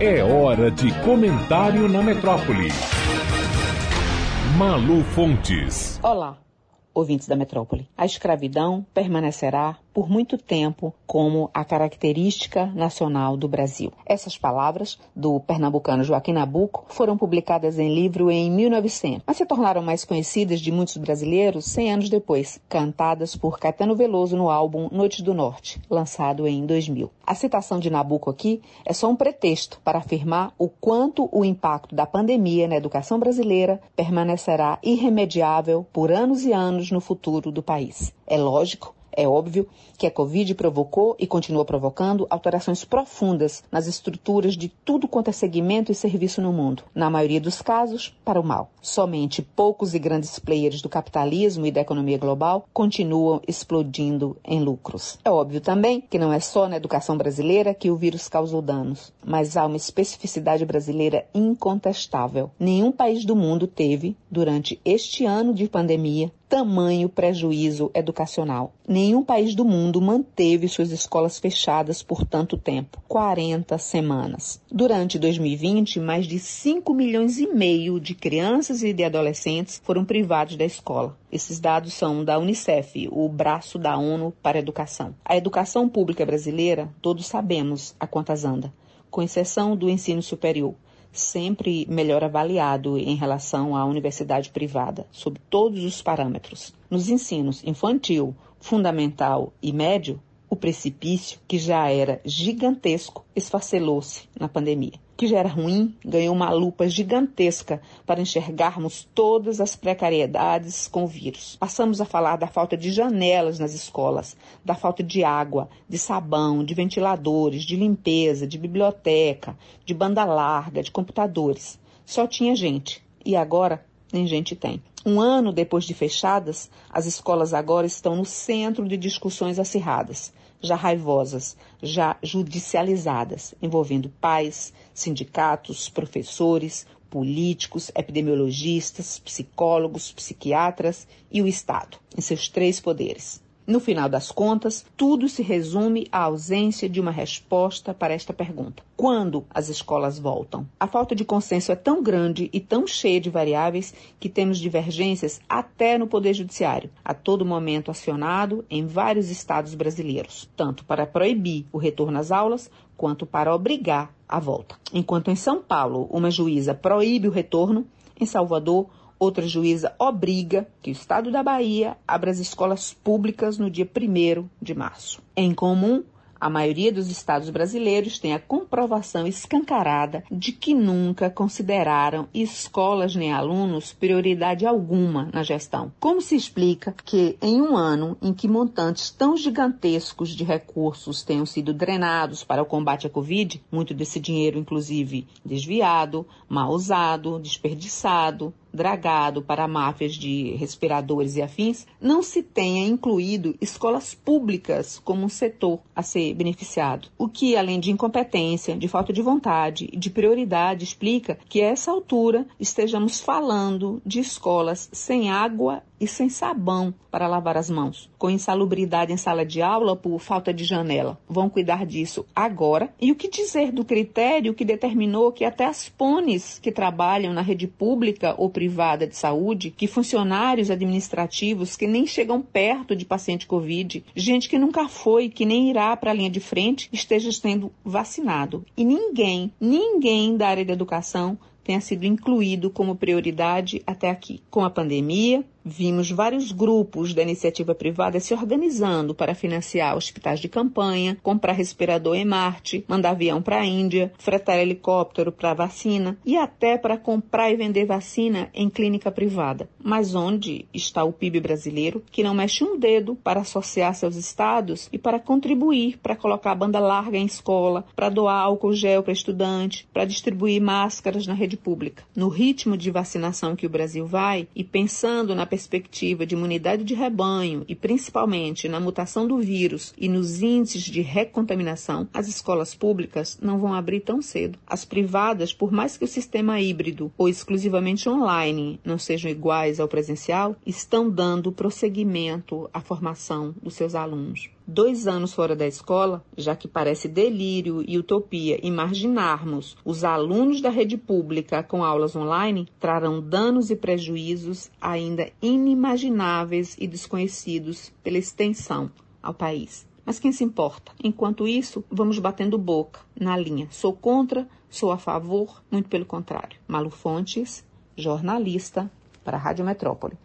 É hora de comentário na metrópole. Malu Fontes. Olá, ouvintes da metrópole. A escravidão permanecerá por muito tempo como a característica nacional do Brasil. Essas palavras do pernambucano Joaquim Nabuco foram publicadas em livro em 1900, mas se tornaram mais conhecidas de muitos brasileiros 100 anos depois, cantadas por Caetano Veloso no álbum Noite do Norte, lançado em 2000. A citação de Nabuco aqui é só um pretexto para afirmar o quanto o impacto da pandemia na educação brasileira permanecerá irremediável por anos e anos no futuro do país. É lógico é óbvio que a Covid provocou e continua provocando alterações profundas nas estruturas de tudo quanto é segmento e serviço no mundo, na maioria dos casos, para o mal. Somente poucos e grandes players do capitalismo e da economia global continuam explodindo em lucros. É óbvio também que não é só na educação brasileira que o vírus causou danos, mas há uma especificidade brasileira incontestável. Nenhum país do mundo teve, durante este ano de pandemia, tamanho prejuízo educacional. Nenhum país do mundo manteve suas escolas fechadas por tanto tempo 40 semanas. Durante 2020, mais de 5 milhões e meio de crianças e de adolescentes foram privados da escola. Esses dados são da Unicef, o braço da ONU para a educação. A educação pública brasileira, todos sabemos a quantas anda, com exceção do ensino superior sempre melhor avaliado em relação à universidade privada, sob todos os parâmetros. Nos ensinos infantil, fundamental e médio, o precipício, que já era gigantesco, esfacelou-se na pandemia. Que já era ruim, ganhou uma lupa gigantesca para enxergarmos todas as precariedades com o vírus. Passamos a falar da falta de janelas nas escolas, da falta de água, de sabão, de ventiladores, de limpeza, de biblioteca, de banda larga, de computadores. Só tinha gente. E agora nem gente tem. Um ano depois de fechadas, as escolas agora estão no centro de discussões acirradas já raivosas, já judicializadas, envolvendo pais, sindicatos, professores, políticos, epidemiologistas, psicólogos, psiquiatras e o Estado, em seus três poderes. No final das contas, tudo se resume à ausência de uma resposta para esta pergunta: quando as escolas voltam? A falta de consenso é tão grande e tão cheia de variáveis que temos divergências até no Poder Judiciário, a todo momento acionado em vários estados brasileiros, tanto para proibir o retorno às aulas quanto para obrigar a volta. Enquanto em São Paulo uma juíza proíbe o retorno, em Salvador Outra juíza obriga que o Estado da Bahia abra as escolas públicas no dia 1 de março. Em comum, a maioria dos estados brasileiros tem a comprovação escancarada de que nunca consideraram escolas nem alunos prioridade alguma na gestão. Como se explica que, em um ano em que montantes tão gigantescos de recursos tenham sido drenados para o combate à Covid, muito desse dinheiro, inclusive, desviado, mal usado, desperdiçado, dragado para máfias de respiradores e afins, não se tenha incluído escolas públicas como um setor a ser beneficiado. O que, além de incompetência, de falta de vontade e de prioridade, explica que a essa altura estejamos falando de escolas sem água e sem sabão para lavar as mãos, com insalubridade em sala de aula por falta de janela. Vão cuidar disso agora. E o que dizer do critério que determinou que até as pones que trabalham na rede pública ou privada de saúde, que funcionários administrativos que nem chegam perto de paciente Covid, gente que nunca foi, que nem irá para a linha de frente, esteja sendo vacinado. E ninguém, ninguém da área da educação tenha sido incluído como prioridade até aqui. Com a pandemia, vimos vários grupos da iniciativa privada se organizando para financiar hospitais de campanha, comprar respirador em Marte, mandar avião para a Índia, fretar helicóptero para vacina e até para comprar e vender vacina em clínica privada. Mas onde está o PIB brasileiro que não mexe um dedo para associar-se aos estados e para contribuir para colocar a banda larga em escola, para doar álcool gel para estudante, para distribuir máscaras na rede pública? No ritmo de vacinação que o Brasil vai e pensando na perspectiva de imunidade de rebanho e principalmente na mutação do vírus e nos índices de recontaminação, as escolas públicas não vão abrir tão cedo. As privadas, por mais que o sistema híbrido ou exclusivamente online não sejam iguais ao presencial, estão dando prosseguimento à formação dos seus alunos. Dois anos fora da escola, já que parece delírio e utopia imaginarmos os alunos da rede pública com aulas online, trarão danos e prejuízos ainda inimagináveis e desconhecidos pela extensão ao país. Mas quem se importa? Enquanto isso, vamos batendo boca na linha. Sou contra, sou a favor, muito pelo contrário. Malu Fontes, jornalista para a Rádio Metrópole.